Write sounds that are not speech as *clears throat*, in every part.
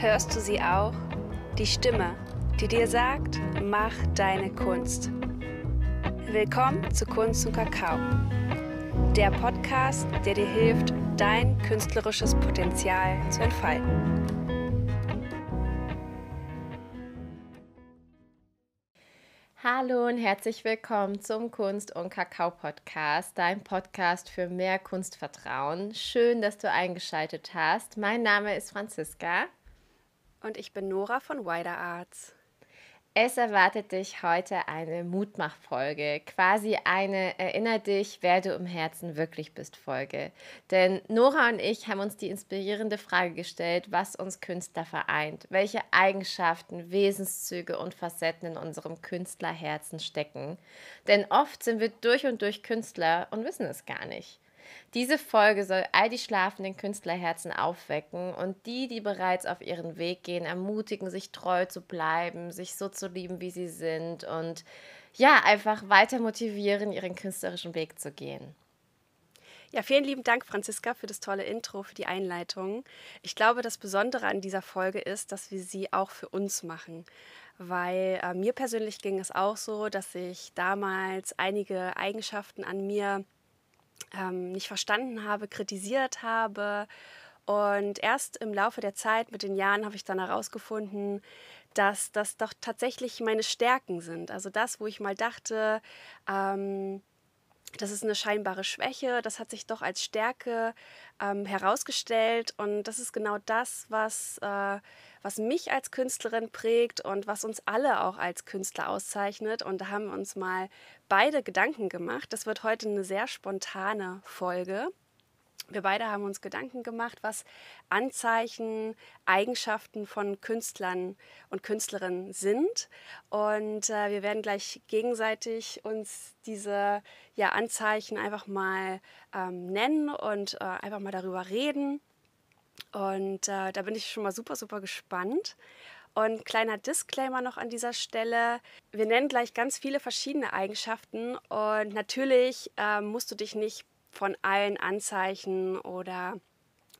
Hörst du sie auch? Die Stimme, die dir sagt, mach deine Kunst. Willkommen zu Kunst und Kakao. Der Podcast, der dir hilft, dein künstlerisches Potenzial zu entfalten. Hallo und herzlich willkommen zum Kunst und Kakao Podcast, dein Podcast für mehr Kunstvertrauen. Schön, dass du eingeschaltet hast. Mein Name ist Franziska. Und ich bin Nora von Wider Arts. Es erwartet dich heute eine Mutmachfolge, quasi eine Erinner dich, wer du im Herzen wirklich bist Folge. Denn Nora und ich haben uns die inspirierende Frage gestellt, was uns Künstler vereint, welche Eigenschaften, Wesenszüge und Facetten in unserem Künstlerherzen stecken. Denn oft sind wir durch und durch Künstler und wissen es gar nicht. Diese Folge soll all die schlafenden Künstlerherzen aufwecken und die, die bereits auf ihren Weg gehen, ermutigen, sich treu zu bleiben, sich so zu lieben, wie sie sind und ja, einfach weiter motivieren, ihren künstlerischen Weg zu gehen. Ja, vielen lieben Dank, Franziska, für das tolle Intro, für die Einleitung. Ich glaube, das Besondere an dieser Folge ist, dass wir sie auch für uns machen. Weil äh, mir persönlich ging es auch so, dass ich damals einige Eigenschaften an mir ähm, nicht verstanden habe, kritisiert habe. Und erst im Laufe der Zeit, mit den Jahren, habe ich dann herausgefunden, dass das doch tatsächlich meine Stärken sind. Also das, wo ich mal dachte, ähm, das ist eine scheinbare Schwäche, das hat sich doch als Stärke ähm, herausgestellt. Und das ist genau das, was, äh, was mich als Künstlerin prägt und was uns alle auch als Künstler auszeichnet. Und da haben wir uns mal beide Gedanken gemacht. Das wird heute eine sehr spontane Folge. Wir beide haben uns Gedanken gemacht, was Anzeichen, Eigenschaften von Künstlern und Künstlerinnen sind. Und äh, wir werden gleich gegenseitig uns diese ja, Anzeichen einfach mal ähm, nennen und äh, einfach mal darüber reden. Und äh, da bin ich schon mal super, super gespannt. Und kleiner Disclaimer noch an dieser Stelle. Wir nennen gleich ganz viele verschiedene Eigenschaften und natürlich äh, musst du dich nicht von allen Anzeichen oder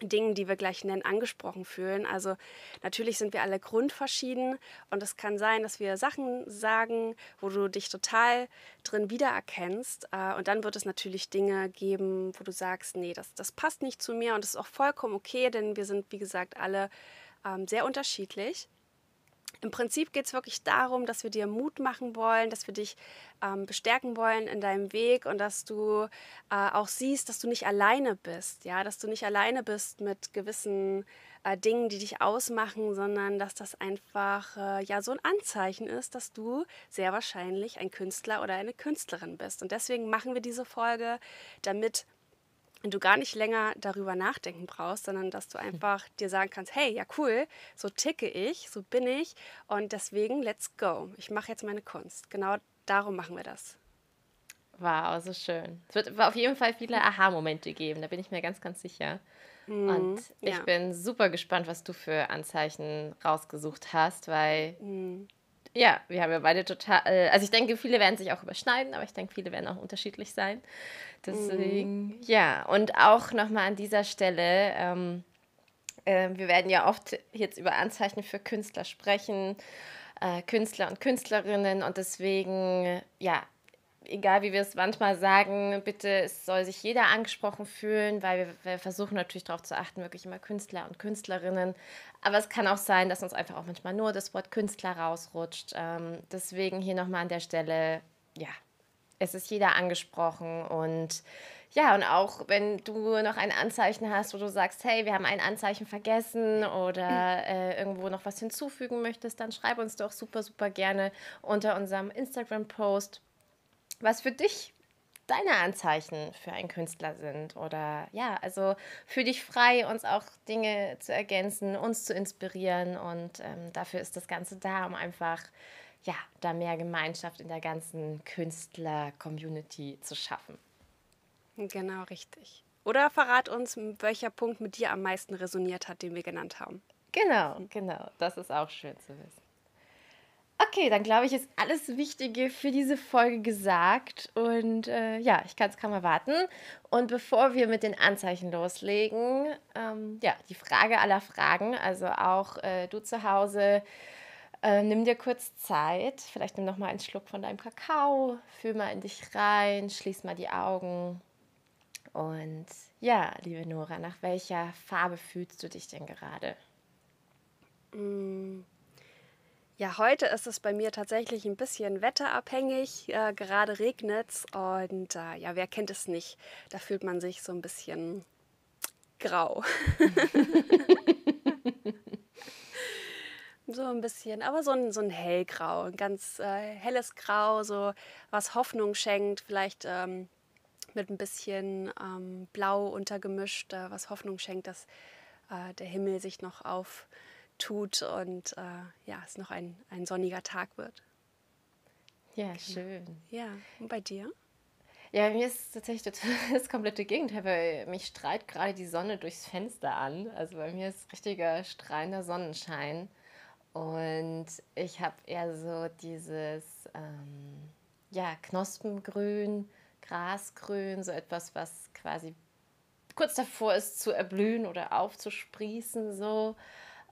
Dingen, die wir gleich nennen, angesprochen fühlen. Also natürlich sind wir alle grundverschieden und es kann sein, dass wir Sachen sagen, wo du dich total drin wiedererkennst. Äh, und dann wird es natürlich Dinge geben, wo du sagst, nee, das, das passt nicht zu mir und das ist auch vollkommen okay, denn wir sind, wie gesagt, alle ähm, sehr unterschiedlich. Im Prinzip geht es wirklich darum, dass wir dir Mut machen wollen, dass wir dich ähm, bestärken wollen in deinem Weg und dass du äh, auch siehst, dass du nicht alleine bist, ja, dass du nicht alleine bist mit gewissen äh, Dingen, die dich ausmachen, sondern dass das einfach äh, ja so ein Anzeichen ist, dass du sehr wahrscheinlich ein Künstler oder eine Künstlerin bist. Und deswegen machen wir diese Folge, damit und du gar nicht länger darüber nachdenken brauchst, sondern dass du einfach dir sagen kannst, hey, ja cool, so ticke ich, so bin ich und deswegen let's go. Ich mache jetzt meine Kunst. Genau darum machen wir das. Wow, so schön. Es wird auf jeden Fall viele Aha-Momente geben, da bin ich mir ganz, ganz sicher. Mhm, und ich ja. bin super gespannt, was du für Anzeichen rausgesucht hast, weil mhm. Ja, wir haben ja beide total. Äh, also ich denke, viele werden sich auch überschneiden, aber ich denke, viele werden auch unterschiedlich sein. Deswegen, mhm. ja. Und auch nochmal an dieser Stelle, ähm, äh, wir werden ja oft jetzt über Anzeichen für Künstler sprechen, äh, Künstler und Künstlerinnen. Und deswegen, ja, egal wie wir es manchmal sagen, bitte, es soll sich jeder angesprochen fühlen, weil wir, wir versuchen natürlich darauf zu achten, wirklich immer Künstler und Künstlerinnen. Aber es kann auch sein, dass uns einfach auch manchmal nur das Wort Künstler rausrutscht. Ähm, deswegen hier nochmal an der Stelle, ja, es ist jeder angesprochen und ja, und auch wenn du noch ein Anzeichen hast, wo du sagst, hey, wir haben ein Anzeichen vergessen oder äh, irgendwo noch was hinzufügen möchtest, dann schreib uns doch super, super gerne unter unserem Instagram-Post was für dich deine Anzeichen für einen Künstler sind oder ja, also fühl dich frei, uns auch Dinge zu ergänzen, uns zu inspirieren und ähm, dafür ist das Ganze da, um einfach ja, da mehr Gemeinschaft in der ganzen Künstler-Community zu schaffen. Genau, richtig. Oder verrat uns, welcher Punkt mit dir am meisten resoniert hat, den wir genannt haben. Genau, genau. Das ist auch schön zu wissen. Okay, dann glaube ich, ist alles Wichtige für diese Folge gesagt. Und äh, ja, ich kann es kaum erwarten. Und bevor wir mit den Anzeichen loslegen, ähm, ja, die Frage aller Fragen, also auch äh, du zu Hause, äh, nimm dir kurz Zeit. Vielleicht nimm noch mal einen Schluck von deinem Kakao, fühl mal in dich rein, schließ mal die Augen. Und ja, liebe Nora, nach welcher Farbe fühlst du dich denn gerade? Mm. Ja, heute ist es bei mir tatsächlich ein bisschen wetterabhängig. Äh, gerade regnet es und äh, ja, wer kennt es nicht? Da fühlt man sich so ein bisschen grau. *laughs* so ein bisschen, aber so ein, so ein hellgrau, ein ganz äh, helles Grau, so was Hoffnung schenkt, vielleicht ähm, mit ein bisschen ähm, Blau untergemischt, äh, was Hoffnung schenkt, dass äh, der Himmel sich noch auf tut und äh, ja, es noch ein, ein sonniger Tag wird. Ja, genau. schön. Ja, und bei dir? Ja, bei mir ist tatsächlich *laughs* das komplette Gegenteil, weil mich strahlt gerade die Sonne durchs Fenster an. Also bei mir ist richtiger strahlender Sonnenschein. Und ich habe eher so dieses ähm, ja, Knospengrün, Grasgrün, so etwas, was quasi kurz davor ist zu erblühen oder aufzusprießen. So.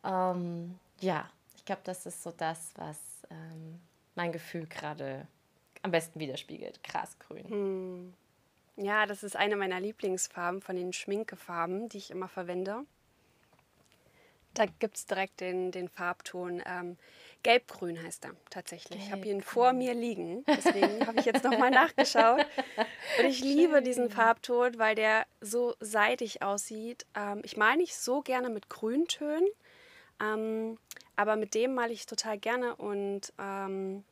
Ähm, ja, ich glaube, das ist so das, was ähm, mein Gefühl gerade am besten widerspiegelt. Grasgrün. Hm. Ja, das ist eine meiner Lieblingsfarben von den Schminkefarben, die ich immer verwende. Da gibt es direkt den, den Farbton. Ähm, Gelbgrün heißt er tatsächlich. Ich habe ihn vor mir liegen. Deswegen habe ich jetzt nochmal nachgeschaut. *laughs* Und ich Schön. liebe diesen Farbton, weil der so seidig aussieht. Ähm, ich male nicht so gerne mit Grüntönen. Ähm, aber mit dem male ich total gerne und ähm,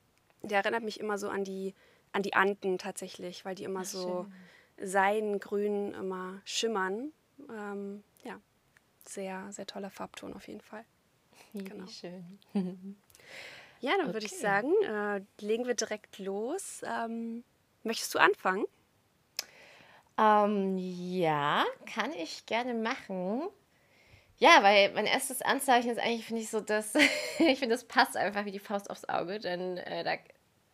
der erinnert mich immer so an die, an die Anden tatsächlich, weil die immer Ach, so seidengrün immer schimmern. Ähm, ja, sehr, sehr toller Farbton auf jeden Fall. Genau. schön. ja, dann okay. würde ich sagen, äh, legen wir direkt los. Ähm, möchtest du anfangen? Ähm, ja, kann ich gerne machen. Ja, weil mein erstes Anzeichen ist eigentlich, finde ich, so, dass *laughs* ich finde, das passt einfach wie die Faust aufs Auge, denn äh, da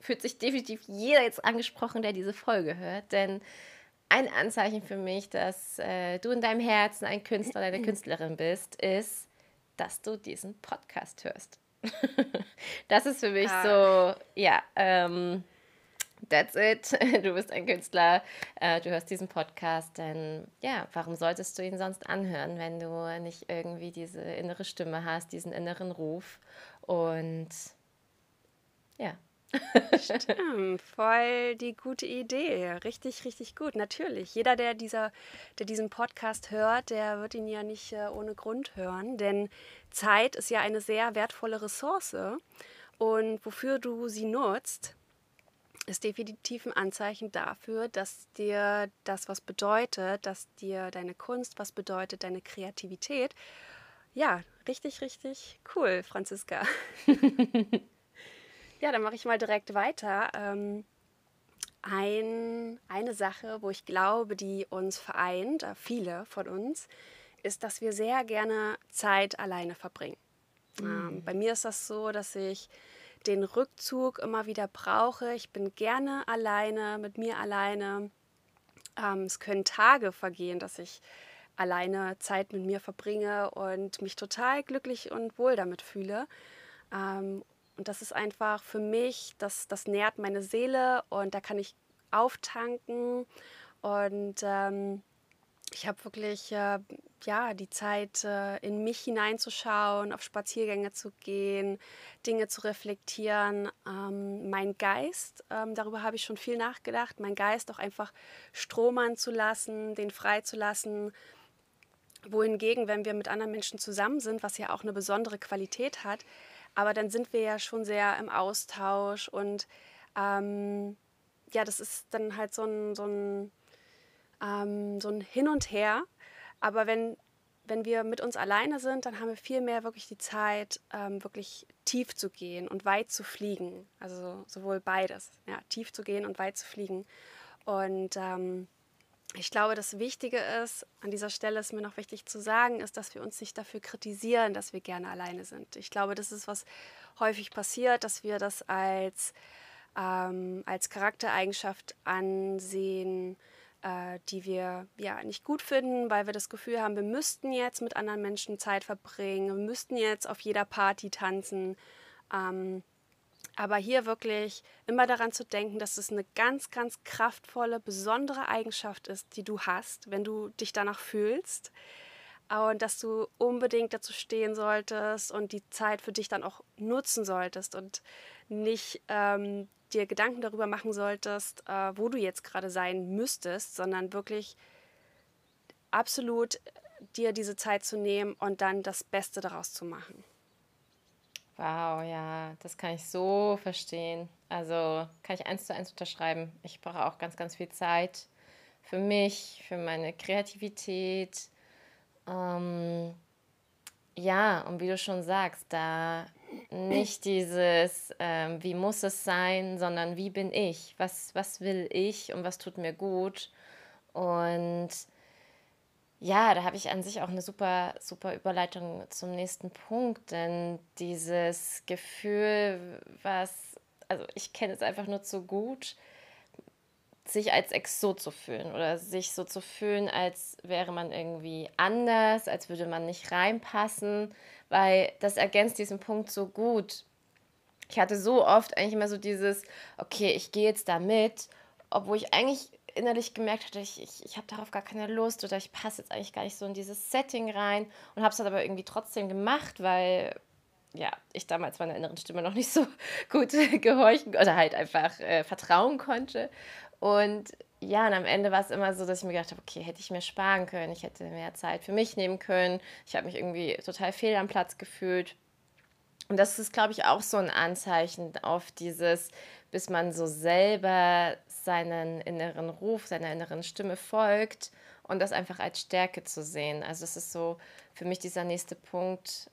fühlt sich definitiv jeder jetzt angesprochen, der diese Folge hört, denn ein Anzeichen für mich, dass äh, du in deinem Herzen ein Künstler oder eine *clears throat* Künstlerin bist, ist, dass du diesen Podcast hörst. *laughs* das ist für mich ah. so, ja, ähm, that's it. *laughs* Du bist ein Künstler, äh, du hörst diesen Podcast, denn ja, warum solltest du ihn sonst anhören, wenn du nicht irgendwie diese innere Stimme hast, diesen inneren Ruf und ja. Stimmt, voll die gute Idee. Richtig, richtig gut. Natürlich. Jeder, der, dieser, der diesen Podcast hört, der wird ihn ja nicht äh, ohne Grund hören, denn Zeit ist ja eine sehr wertvolle Ressource. Und wofür du sie nutzt, ist definitiv ein Anzeichen dafür, dass dir das was bedeutet, dass dir deine Kunst was bedeutet, deine Kreativität. Ja, richtig, richtig cool, Franziska. *laughs* ja, dann mache ich mal direkt weiter. Ähm, ein, eine Sache, wo ich glaube, die uns vereint, äh, viele von uns, ist, dass wir sehr gerne Zeit alleine verbringen. Mhm. Ähm, bei mir ist das so, dass ich den Rückzug immer wieder brauche. Ich bin gerne alleine, mit mir alleine. Ähm, es können Tage vergehen, dass ich alleine Zeit mit mir verbringe und mich total glücklich und wohl damit fühle. Ähm, und das ist einfach für mich, das, das nährt meine Seele und da kann ich auftanken. Und ähm, ich habe wirklich äh, ja, die Zeit, äh, in mich hineinzuschauen, auf Spaziergänge zu gehen, Dinge zu reflektieren. Ähm, mein Geist, ähm, darüber habe ich schon viel nachgedacht, mein Geist auch einfach stromern zu lassen, den frei zu lassen. Wohingegen, wenn wir mit anderen Menschen zusammen sind, was ja auch eine besondere Qualität hat, aber dann sind wir ja schon sehr im Austausch und ähm, ja, das ist dann halt so ein, so ein ähm, so ein Hin und Her. Aber wenn, wenn wir mit uns alleine sind, dann haben wir viel mehr wirklich die Zeit, ähm, wirklich tief zu gehen und weit zu fliegen. Also sowohl beides, ja, tief zu gehen und weit zu fliegen. Und ähm, ich glaube, das Wichtige ist, an dieser Stelle ist mir noch wichtig zu sagen, ist, dass wir uns nicht dafür kritisieren, dass wir gerne alleine sind. Ich glaube, das ist, was häufig passiert, dass wir das als, ähm, als Charaktereigenschaft ansehen, die wir ja nicht gut finden, weil wir das Gefühl haben, wir müssten jetzt mit anderen Menschen Zeit verbringen, wir müssten jetzt auf jeder Party tanzen. Ähm, aber hier wirklich immer daran zu denken, dass es eine ganz, ganz kraftvolle, besondere Eigenschaft ist, die du hast, wenn du dich danach fühlst. Und dass du unbedingt dazu stehen solltest und die Zeit für dich dann auch nutzen solltest und nicht ähm, dir Gedanken darüber machen solltest, äh, wo du jetzt gerade sein müsstest, sondern wirklich absolut dir diese Zeit zu nehmen und dann das Beste daraus zu machen. Wow, ja, das kann ich so verstehen. Also kann ich eins zu eins unterschreiben. Ich brauche auch ganz, ganz viel Zeit für mich, für meine Kreativität. Ähm, ja, und wie du schon sagst, da nicht dieses, ähm, wie muss es sein, sondern wie bin ich? Was, was will ich und was tut mir gut? Und ja, da habe ich an sich auch eine super, super Überleitung zum nächsten Punkt, denn dieses Gefühl, was, also ich kenne es einfach nur zu gut, sich als Exot zu fühlen oder sich so zu fühlen, als wäre man irgendwie anders, als würde man nicht reinpassen, weil das ergänzt diesen Punkt so gut. Ich hatte so oft eigentlich immer so dieses, okay, ich gehe jetzt da mit, obwohl ich eigentlich innerlich gemerkt hatte, ich, ich, ich habe darauf gar keine Lust oder ich passe jetzt eigentlich gar nicht so in dieses Setting rein und habe es dann aber irgendwie trotzdem gemacht, weil ja, ich damals meiner inneren Stimme noch nicht so *laughs* gut gehorchen oder halt einfach äh, vertrauen konnte. Und ja, und am Ende war es immer so, dass ich mir gedacht habe, okay, hätte ich mir sparen können, ich hätte mehr Zeit für mich nehmen können. Ich habe mich irgendwie total fehl am Platz gefühlt. Und das ist, glaube ich, auch so ein Anzeichen auf dieses, bis man so selber seinen inneren Ruf, seiner inneren Stimme folgt und das einfach als Stärke zu sehen. Also es ist so für mich dieser nächste Punkt,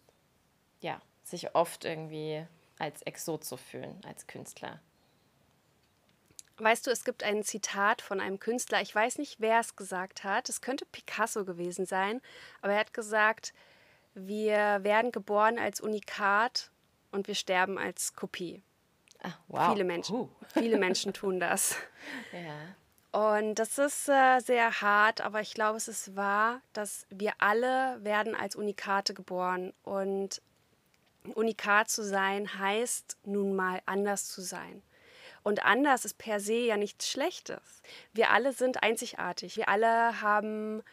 ja, sich oft irgendwie als Exot zu fühlen, als Künstler. Weißt du, es gibt ein Zitat von einem Künstler, ich weiß nicht, wer es gesagt hat, es könnte Picasso gewesen sein, aber er hat gesagt, wir werden geboren als Unikat und wir sterben als Kopie. Ah, wow. Viele Menschen, uh. viele *laughs* Menschen tun das. Ja. Und das ist äh, sehr hart, aber ich glaube, es ist wahr, dass wir alle werden als Unikate geboren. Und Unikat zu sein heißt nun mal anders zu sein. Und anders ist per se ja nichts Schlechtes. Wir alle sind einzigartig. Wir alle haben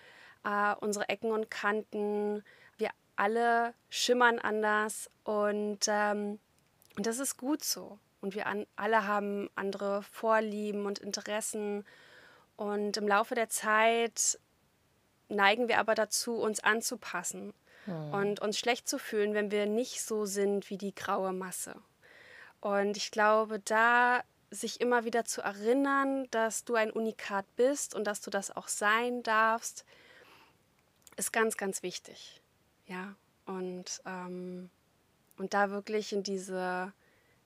äh, unsere Ecken und Kanten. Wir alle schimmern anders. Und ähm, das ist gut so. Und wir an, alle haben andere Vorlieben und Interessen. Und im Laufe der Zeit neigen wir aber dazu, uns anzupassen hm. und uns schlecht zu fühlen, wenn wir nicht so sind wie die graue Masse. Und ich glaube, da sich immer wieder zu erinnern, dass du ein Unikat bist und dass du das auch sein darfst, ist ganz, ganz wichtig. Ja, und, ähm, und da wirklich in diese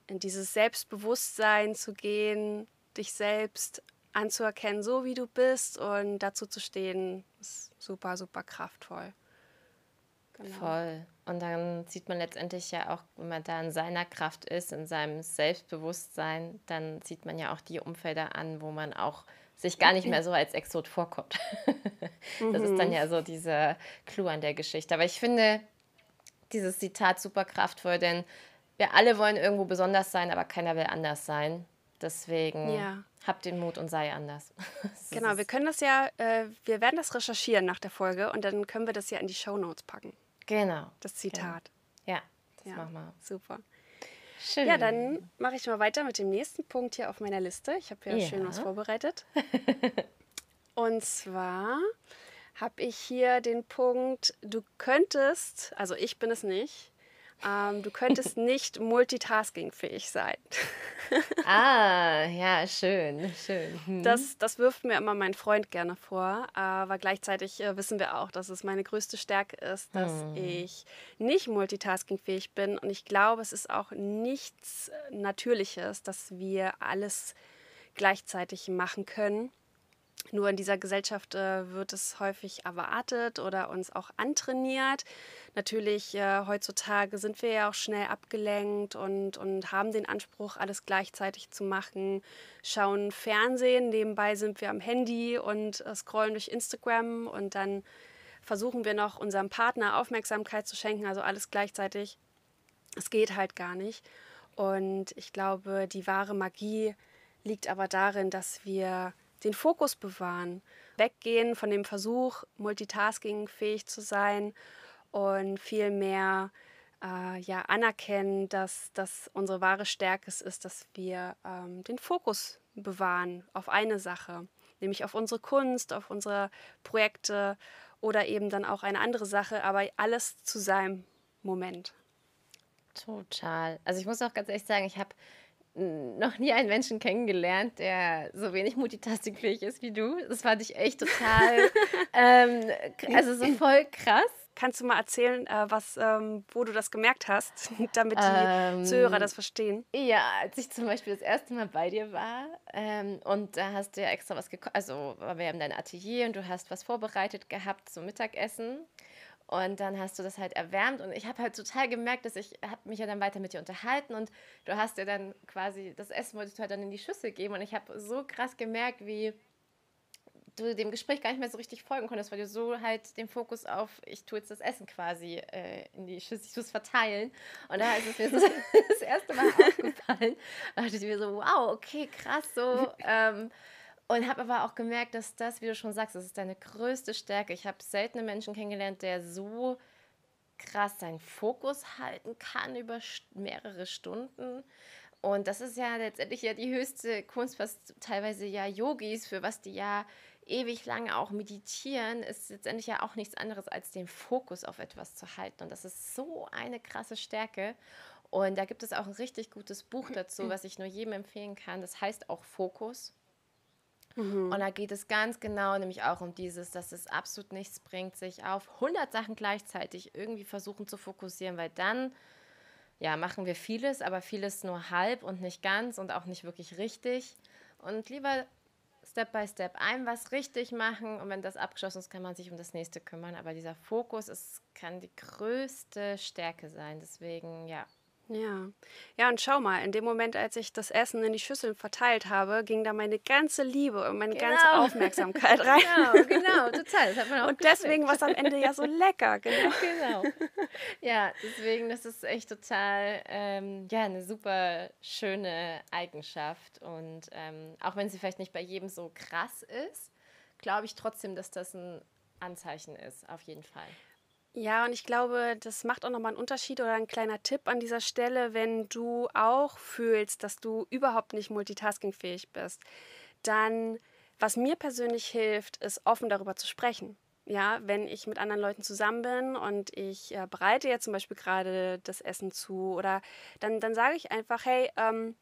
in dieses Selbstbewusstsein zu gehen, dich selbst anzuerkennen, so wie du bist und dazu zu stehen, ist super, super kraftvoll. Genau. Voll. Und dann sieht man letztendlich ja auch, wenn man da in seiner Kraft ist, in seinem Selbstbewusstsein, dann sieht man ja auch die Umfelder an, wo man auch sich gar nicht mehr so als Exot vorkommt. *laughs* das ist dann mhm. ja so dieser Clou an der Geschichte. Aber ich finde dieses Zitat super kraftvoll, denn wir alle wollen irgendwo besonders sein, aber keiner will anders sein. Deswegen ja. habt den Mut und sei anders. *laughs* genau, wir können das ja, äh, wir werden das recherchieren nach der Folge und dann können wir das ja in die Show Notes packen. Genau. Das Zitat. Genau. Ja, das ja, machen wir. Super. Schön. Ja, dann mache ich mal weiter mit dem nächsten Punkt hier auf meiner Liste. Ich habe ja, ja schön was vorbereitet. *laughs* und zwar habe ich hier den Punkt, du könntest, also ich bin es nicht, ähm, du könntest *laughs* nicht multitaskingfähig sein. *laughs* ah, ja, schön, schön. Hm. Das, das wirft mir immer mein Freund gerne vor, aber gleichzeitig äh, wissen wir auch, dass es meine größte Stärke ist, dass hm. ich nicht multitaskingfähig bin und ich glaube, es ist auch nichts Natürliches, dass wir alles gleichzeitig machen können. Nur in dieser Gesellschaft äh, wird es häufig erwartet oder uns auch antrainiert. Natürlich, äh, heutzutage sind wir ja auch schnell abgelenkt und, und haben den Anspruch, alles gleichzeitig zu machen, schauen Fernsehen, nebenbei sind wir am Handy und äh, scrollen durch Instagram und dann versuchen wir noch unserem Partner Aufmerksamkeit zu schenken, also alles gleichzeitig. Es geht halt gar nicht. Und ich glaube, die wahre Magie liegt aber darin, dass wir den Fokus bewahren, weggehen von dem Versuch, multitaskingfähig zu sein und vielmehr äh, ja, anerkennen, dass das unsere wahre Stärke ist, dass wir ähm, den Fokus bewahren auf eine Sache, nämlich auf unsere Kunst, auf unsere Projekte oder eben dann auch eine andere Sache, aber alles zu seinem Moment. Total. Also ich muss auch ganz ehrlich sagen, ich habe noch nie einen Menschen kennengelernt, der so wenig multitaskingfähig ist wie du. Das fand ich echt total, *laughs* ähm, also so voll krass. Kannst du mal erzählen, äh, was, ähm, wo du das gemerkt hast, *laughs* damit die ähm, Zuhörer das verstehen? Ja, als ich zum Beispiel das erste Mal bei dir war ähm, und da hast du ja extra was gekocht, also wir haben dein Atelier und du hast was vorbereitet gehabt zum Mittagessen. Und dann hast du das halt erwärmt und ich habe halt total gemerkt, dass ich habe mich ja dann weiter mit dir unterhalten und du hast dir dann quasi das Essen wolltest du halt dann in die Schüssel geben und ich habe so krass gemerkt, wie du dem Gespräch gar nicht mehr so richtig folgen konntest, weil du so halt den Fokus auf, ich tue jetzt das Essen quasi äh, in die Schüssel, ich tue es verteilen. Und da ist es mir so *laughs* das erste Mal *laughs* aufgefallen. Da dachte ich mir so, wow, okay, krass, so. Ähm, und habe aber auch gemerkt, dass das, wie du schon sagst, das ist deine größte Stärke. Ich habe seltene Menschen kennengelernt, der so krass seinen Fokus halten kann über mehrere Stunden. Und das ist ja letztendlich ja die höchste Kunst, was teilweise ja Yogis, für was die ja ewig lange auch meditieren, ist letztendlich ja auch nichts anderes als den Fokus auf etwas zu halten. Und das ist so eine krasse Stärke. Und da gibt es auch ein richtig gutes Buch dazu, *clears throat* was ich nur jedem empfehlen kann. Das heißt auch Fokus. Mhm. Und da geht es ganz genau nämlich auch um dieses, dass es absolut nichts bringt, sich auf 100 Sachen gleichzeitig irgendwie versuchen zu fokussieren, weil dann ja, machen wir vieles, aber vieles nur halb und nicht ganz und auch nicht wirklich richtig. Und lieber Step by Step ein was richtig machen und wenn das abgeschlossen ist, kann man sich um das nächste kümmern. Aber dieser Fokus ist, kann die größte Stärke sein. Deswegen, ja, ja. Ja, und schau mal, in dem Moment, als ich das Essen in die Schüsseln verteilt habe, ging da meine ganze Liebe und meine genau. ganze Aufmerksamkeit *laughs* rein. Genau, genau, total. Das hat man auch und deswegen war es am Ende ja so lecker, genau. *laughs* genau. Ja, deswegen, das ist echt total, ähm, ja, eine super schöne Eigenschaft. Und ähm, auch wenn sie vielleicht nicht bei jedem so krass ist, glaube ich trotzdem, dass das ein Anzeichen ist, auf jeden Fall. Ja, und ich glaube, das macht auch nochmal einen Unterschied oder ein kleiner Tipp an dieser Stelle, wenn du auch fühlst, dass du überhaupt nicht multitaskingfähig bist, dann, was mir persönlich hilft, ist offen darüber zu sprechen. Ja, wenn ich mit anderen Leuten zusammen bin und ich äh, bereite jetzt zum Beispiel gerade das Essen zu oder dann, dann sage ich einfach, hey, ähm,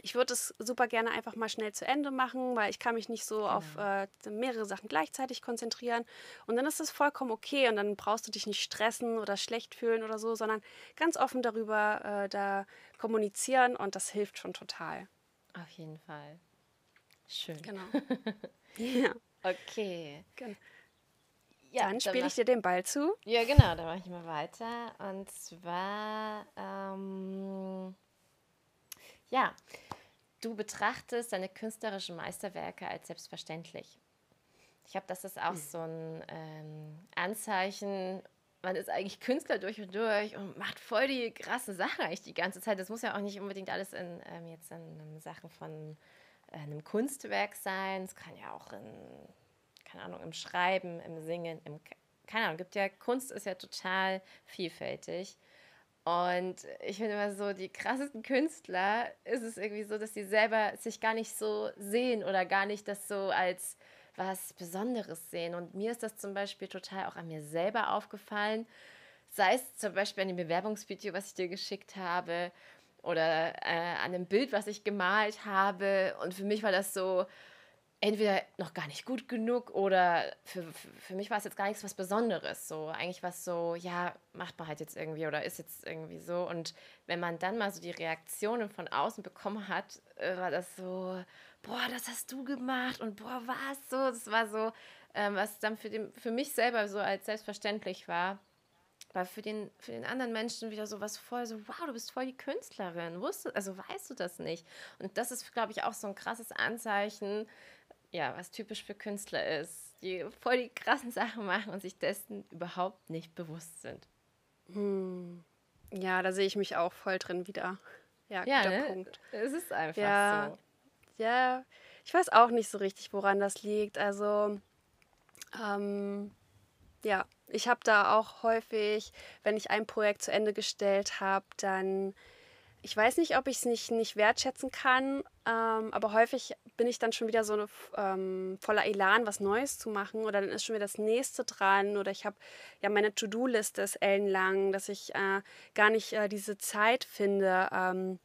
ich würde es super gerne einfach mal schnell zu Ende machen, weil ich kann mich nicht so genau. auf äh, mehrere Sachen gleichzeitig konzentrieren. Und dann ist das vollkommen okay und dann brauchst du dich nicht stressen oder schlecht fühlen oder so, sondern ganz offen darüber äh, da kommunizieren und das hilft schon total. Auf jeden Fall. Schön. Genau. *laughs* ja. Okay. Genau. Ja, dann spiele ich dir den Ball zu. Ja, genau, dann mache ich mal weiter. Und zwar, ähm, ja, du betrachtest deine künstlerischen Meisterwerke als selbstverständlich. Ich glaube, das ist auch hm. so ein ähm, Anzeichen. Man ist eigentlich Künstler durch und durch und macht voll die krasse Sache eigentlich die ganze Zeit. Das muss ja auch nicht unbedingt alles in ähm, jetzt in Sachen von äh, einem Kunstwerk sein. Es kann ja auch in, keine Ahnung, im Schreiben, im Singen, im, keine Ahnung, gibt ja, Kunst ist ja total vielfältig. Und ich finde immer so, die krassesten Künstler ist es irgendwie so, dass sie selber sich gar nicht so sehen oder gar nicht das so als was Besonderes sehen. Und mir ist das zum Beispiel total auch an mir selber aufgefallen. Sei es zum Beispiel an dem Bewerbungsvideo, was ich dir geschickt habe, oder äh, an einem Bild, was ich gemalt habe. Und für mich war das so, entweder noch gar nicht gut genug oder für, für, für mich war es jetzt gar nichts was Besonderes. So, eigentlich was so, ja, macht man halt jetzt irgendwie oder ist jetzt irgendwie so. Und wenn man dann mal so die Reaktionen von außen bekommen hat, äh, war das so, boah, das hast du gemacht und boah, was so. Das war so, ähm, was dann für, den, für mich selber so als selbstverständlich war. War für den, für den anderen Menschen wieder so was voll, so, wow, du bist voll die Künstlerin. Wusstest, also weißt du das nicht? Und das ist, glaube ich, auch so ein krasses Anzeichen, ja, was typisch für Künstler ist, die voll die krassen *laughs* Sachen machen und sich dessen überhaupt nicht bewusst sind. Hm. Ja, da sehe ich mich auch voll drin wieder. Ja, ja guter ne? Punkt. Es ist einfach ja, so. Ja, ich weiß auch nicht so richtig, woran das liegt. Also, ähm, ja, ich habe da auch häufig, wenn ich ein Projekt zu Ende gestellt habe, dann ich weiß nicht, ob ich es nicht, nicht wertschätzen kann, ähm, aber häufig bin ich dann schon wieder so ähm, voller Elan, was Neues zu machen oder dann ist schon wieder das nächste dran oder ich habe ja meine To-Do-Liste ist ellenlang, dass ich äh, gar nicht äh, diese Zeit finde, ähm,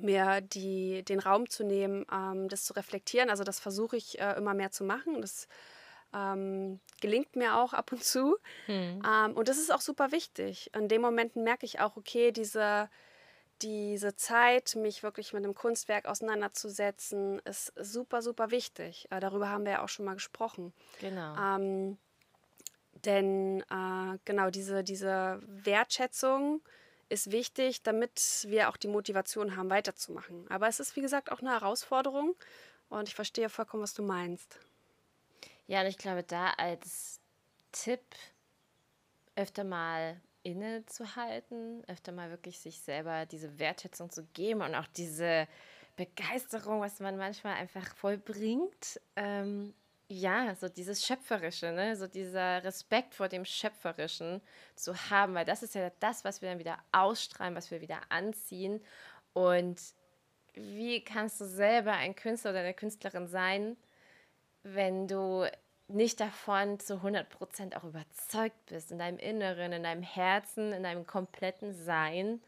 mir die, den Raum zu nehmen, ähm, das zu reflektieren. Also das versuche ich äh, immer mehr zu machen. Das ähm, gelingt mir auch ab und zu. Hm. Ähm, und das ist auch super wichtig. In dem Moment merke ich auch, okay, diese diese Zeit, mich wirklich mit einem Kunstwerk auseinanderzusetzen, ist super, super wichtig. Äh, darüber haben wir ja auch schon mal gesprochen. Genau. Ähm, denn äh, genau diese, diese Wertschätzung ist wichtig, damit wir auch die Motivation haben, weiterzumachen. Aber es ist, wie gesagt, auch eine Herausforderung und ich verstehe vollkommen, was du meinst. Ja, und ich glaube, da als Tipp öfter mal innezuhalten, öfter mal wirklich sich selber diese Wertschätzung zu geben und auch diese Begeisterung, was man manchmal einfach vollbringt. Ähm, ja, so dieses Schöpferische, ne? so dieser Respekt vor dem Schöpferischen zu haben, weil das ist ja das, was wir dann wieder ausstrahlen, was wir wieder anziehen. Und wie kannst du selber ein Künstler oder eine Künstlerin sein, wenn du nicht davon zu 100% auch überzeugt bist, in deinem Inneren, in deinem Herzen, in deinem kompletten Sein.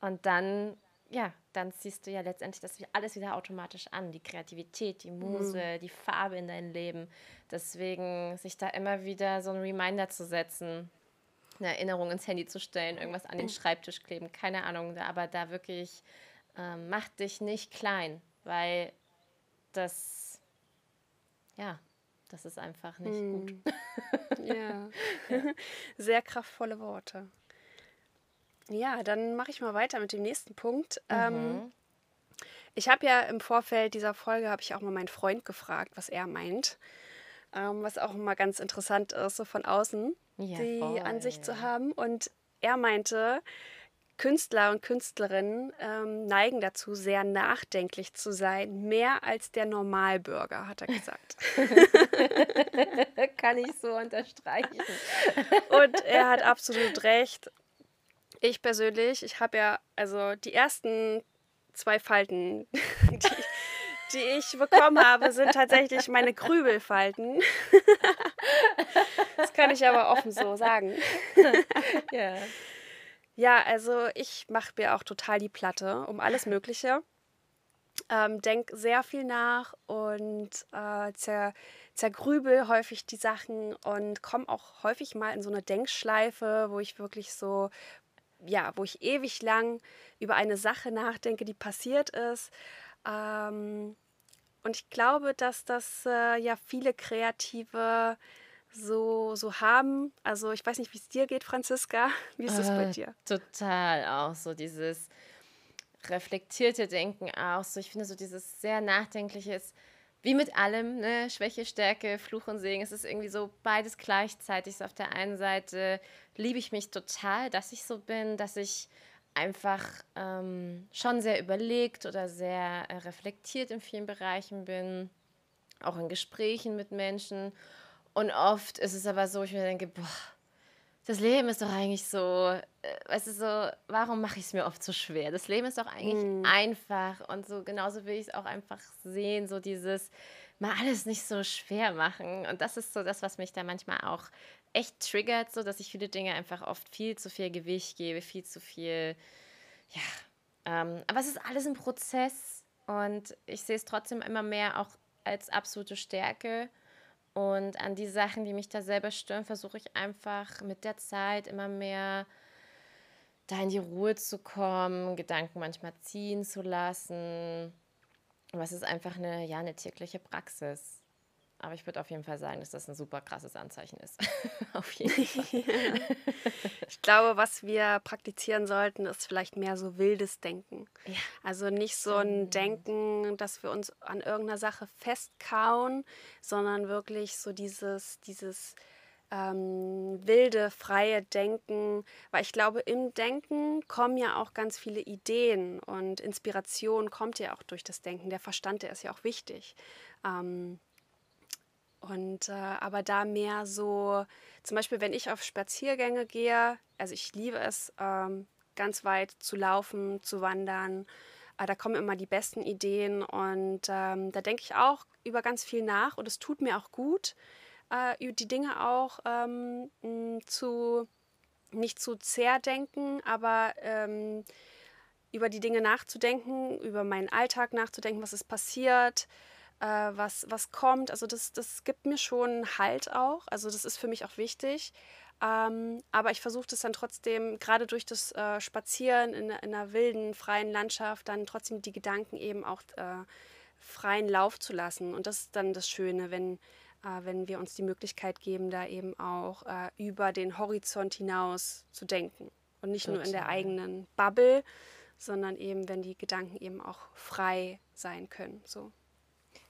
Und dann, ja, dann ziehst du ja letztendlich das alles wieder automatisch an. Die Kreativität, die Muse, mhm. die Farbe in dein Leben. Deswegen sich da immer wieder so ein Reminder zu setzen, eine Erinnerung ins Handy zu stellen, irgendwas an den *clears throat* Schreibtisch kleben, keine Ahnung, aber da wirklich ähm, mach dich nicht klein, weil das, ja, das ist einfach nicht hm. gut. *laughs* ja. Sehr kraftvolle Worte. Ja, dann mache ich mal weiter mit dem nächsten Punkt. Mhm. Ähm, ich habe ja im Vorfeld dieser Folge habe ich auch mal meinen Freund gefragt, was er meint. Ähm, was auch immer ganz interessant ist, so von außen ja, die voll, Ansicht ja. zu haben. Und er meinte, Künstler und Künstlerinnen ähm, neigen dazu, sehr nachdenklich zu sein, mehr als der Normalbürger, hat er gesagt. *laughs* Kann ich so unterstreichen. Und er hat absolut recht. Ich persönlich, ich habe ja, also die ersten zwei Falten, *laughs* die, die ich bekommen habe, sind tatsächlich meine Grübelfalten. *laughs* das kann ich aber offen so sagen. ja. Ja, also ich mache mir auch total die Platte um alles Mögliche. Ähm, denk sehr viel nach und äh, zer, zergrübel häufig die Sachen und komme auch häufig mal in so eine Denkschleife, wo ich wirklich so, ja, wo ich ewig lang über eine Sache nachdenke, die passiert ist. Ähm, und ich glaube, dass das äh, ja viele kreative so, so haben. Also ich weiß nicht, wie es dir geht, Franziska. *laughs* Wie ist es äh, bei dir? Total auch so dieses reflektierte Denken auch. So, ich finde so dieses sehr nachdenkliche ist wie mit allem, ne? Schwäche, Stärke, Fluch und Segen. Es ist irgendwie so beides gleichzeitig. So auf der einen Seite liebe ich mich total, dass ich so bin, dass ich einfach ähm, schon sehr überlegt oder sehr äh, reflektiert in vielen Bereichen bin, auch in Gesprächen mit Menschen und oft ist es aber so, ich mir denke, boah, das Leben ist doch eigentlich so, äh, weißt du, so, warum mache ich es mir oft so schwer? Das Leben ist doch eigentlich mm. einfach und so, genauso will ich es auch einfach sehen, so dieses, mal alles nicht so schwer machen. Und das ist so das, was mich da manchmal auch echt triggert, so dass ich viele Dinge einfach oft viel zu viel Gewicht gebe, viel zu viel, ja. Ähm, aber es ist alles ein Prozess und ich sehe es trotzdem immer mehr auch als absolute Stärke. Und an die Sachen, die mich da selber stören, versuche ich einfach mit der Zeit immer mehr da in die Ruhe zu kommen, Gedanken manchmal ziehen zu lassen. Was ist einfach eine, ja, eine tägliche Praxis. Aber ich würde auf jeden Fall sagen, dass das ein super krasses Anzeichen ist. *laughs* auf jeden Fall. *laughs* Ich glaube, was wir praktizieren sollten, ist vielleicht mehr so wildes Denken. Ja. Also nicht so ein Denken, dass wir uns an irgendeiner Sache festkauen, sondern wirklich so dieses, dieses ähm, wilde, freie Denken. Weil ich glaube, im Denken kommen ja auch ganz viele Ideen und Inspiration kommt ja auch durch das Denken. Der Verstand, der ist ja auch wichtig. Ähm, und äh, aber da mehr so, zum Beispiel, wenn ich auf Spaziergänge gehe, also ich liebe es, ähm, ganz weit zu laufen, zu wandern. Äh, da kommen immer die besten Ideen und ähm, da denke ich auch über ganz viel nach und es tut mir auch gut, äh, die Dinge auch ähm, zu nicht zu zerdenken, aber ähm, über die Dinge nachzudenken, über meinen Alltag nachzudenken, was ist passiert, äh, was, was kommt. Also das, das gibt mir schon Halt auch. Also das ist für mich auch wichtig. Ähm, aber ich versuche das dann trotzdem, gerade durch das äh, Spazieren in, in, einer wilden, freien Landschaft, dann trotzdem die Gedanken eben auch äh, freien Lauf zu lassen. Und das ist dann das Schöne, wenn, äh, wenn wir uns die Möglichkeit geben, da eben auch äh, über den Horizont hinaus zu denken. Und nicht Total. nur in der eigenen Bubble, sondern eben, wenn die Gedanken eben auch frei sein können. So.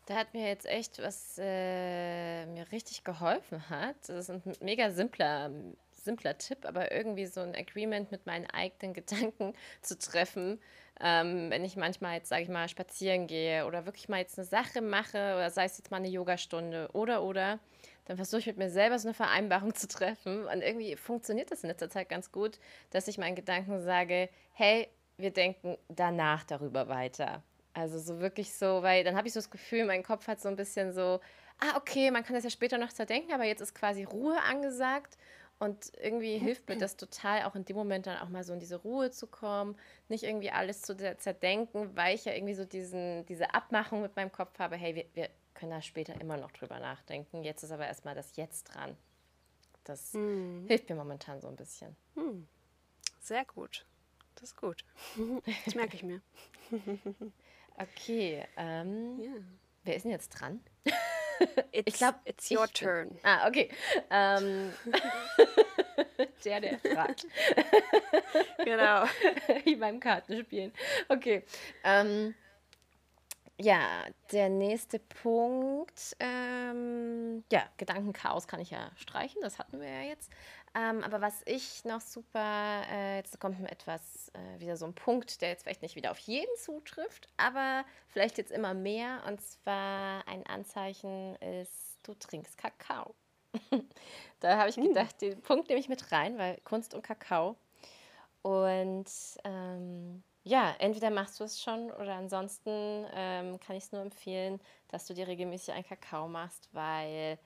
Da hat mir jetzt echt was äh, mir richtig geholfen hat. Das ist ein mega simpler, simpler Tipp, aber irgendwie so ein Agreement mit meinen eigenen Gedanken *laughs* zu treffen. Ähm, wenn ich manchmal jetzt, sage ich mal, spazieren gehe oder wirklich mal jetzt eine Sache mache oder sei es jetzt mal eine Yogastunde oder oder, dann versuche ich mit mir selber so eine Vereinbarung *laughs* zu treffen. Und irgendwie funktioniert das in letzter Zeit ganz gut, dass ich meinen Gedanken sage, hey, wir denken danach darüber weiter. Also so wirklich so, weil dann habe ich so das Gefühl, mein Kopf hat so ein bisschen so, ah, okay, man kann das ja später noch zerdenken, aber jetzt ist quasi Ruhe angesagt. Und irgendwie hilft mir das total, auch in dem Moment dann auch mal so in diese Ruhe zu kommen, nicht irgendwie alles zu zerdenken, weil ich ja irgendwie so diesen, diese Abmachung mit meinem Kopf habe, hey, wir, wir können da später immer noch drüber nachdenken. Jetzt ist aber erstmal das Jetzt dran. Das hm. hilft mir momentan so ein bisschen. Hm. Sehr gut. Das ist gut. *laughs* Das merke ich mir. *laughs* Okay. Ähm, yeah. Wer ist denn jetzt dran? It's, ich glaube, it's your turn. Bin. Ah, okay. Ähm, *laughs* der, der fragt. *laughs* genau. *laughs* Wie beim Kartenspielen. Okay. Ähm, ja, der nächste Punkt. Ähm, ja, Gedankenchaos kann ich ja streichen, das hatten wir ja jetzt. Ähm, aber was ich noch super, äh, jetzt kommt mir etwas, äh, wieder so ein Punkt, der jetzt vielleicht nicht wieder auf jeden zutrifft, aber vielleicht jetzt immer mehr. Und zwar ein Anzeichen ist, du trinkst Kakao. *laughs* da habe ich hm. gedacht, den Punkt nehme ich mit rein, weil Kunst und Kakao. Und ähm, ja, entweder machst du es schon oder ansonsten ähm, kann ich es nur empfehlen, dass du dir regelmäßig einen Kakao machst, weil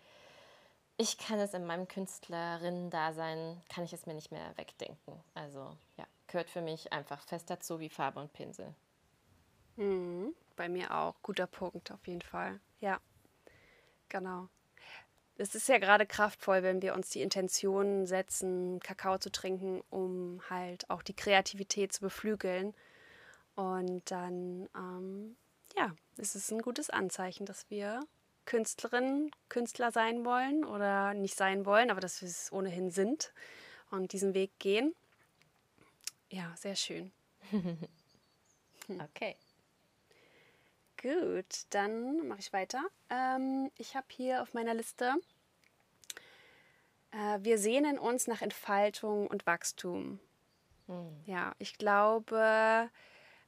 ich kann es in meinem Künstlerinnen-Dasein, kann ich es mir nicht mehr wegdenken. Also ja, gehört für mich einfach fest dazu wie Farbe und Pinsel. Mhm, bei mir auch. Guter Punkt auf jeden Fall. Ja, genau. Es ist ja gerade kraftvoll, wenn wir uns die Intention setzen, Kakao zu trinken, um halt auch die Kreativität zu beflügeln. Und dann, ähm, ja, ist es ein gutes Anzeichen, dass wir Künstlerinnen, Künstler sein wollen oder nicht sein wollen, aber dass wir es ohnehin sind und diesen Weg gehen. Ja, sehr schön. *laughs* okay. Gut, dann mache ich weiter. Ähm, ich habe hier auf meiner Liste, äh, wir sehnen uns nach Entfaltung und Wachstum. Hm. Ja, ich glaube,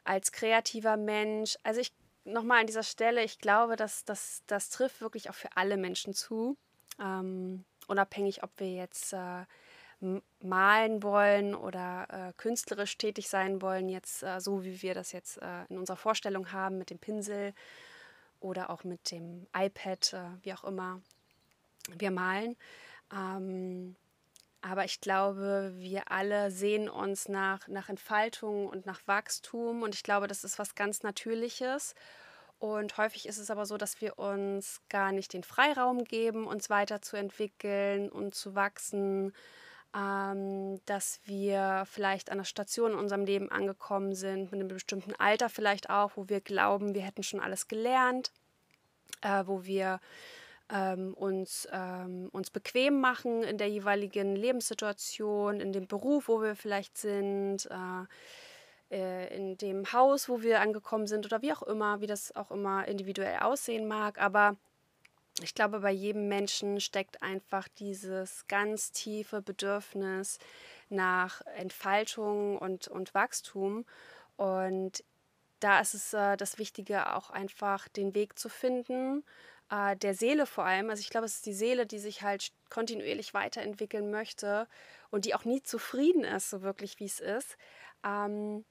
als kreativer Mensch, also ich nochmal an dieser Stelle, ich glaube, dass das, das trifft wirklich auch für alle Menschen zu. Ähm, unabhängig, ob wir jetzt äh, malen wollen oder äh, künstlerisch tätig sein wollen, jetzt äh, so wie wir das jetzt äh, in unserer Vorstellung haben mit dem Pinsel oder auch mit dem iPad, äh, wie auch immer wir malen. Ähm, aber ich glaube, wir alle sehen uns nach, nach Entfaltung und nach Wachstum. Und ich glaube, das ist was ganz Natürliches. Und häufig ist es aber so, dass wir uns gar nicht den Freiraum geben, uns weiterzuentwickeln und zu wachsen, ähm, dass wir vielleicht an einer Station in unserem Leben angekommen sind, mit einem bestimmten Alter vielleicht auch, wo wir glauben, wir hätten schon alles gelernt, äh, wo wir ähm, uns, ähm, uns bequem machen in der jeweiligen Lebenssituation, in dem Beruf, wo wir vielleicht sind, äh, äh, in dem Haus, wo wir angekommen sind oder wie auch immer, wie das auch immer individuell aussehen mag. Aber ich glaube, bei jedem Menschen steckt einfach dieses ganz tiefe Bedürfnis nach Entfaltung und, und Wachstum. Und da ist es äh, das Wichtige, auch einfach den Weg zu finden, äh, der Seele vor allem. Also ich glaube, es ist die Seele, die sich halt kontinuierlich weiterentwickeln möchte und die auch nie zufrieden ist, so wirklich wie es ist. Ähm,